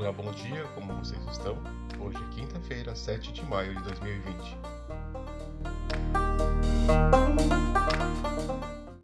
Olá, bom dia, como vocês estão? Hoje é quinta-feira, 7 de maio de 2020.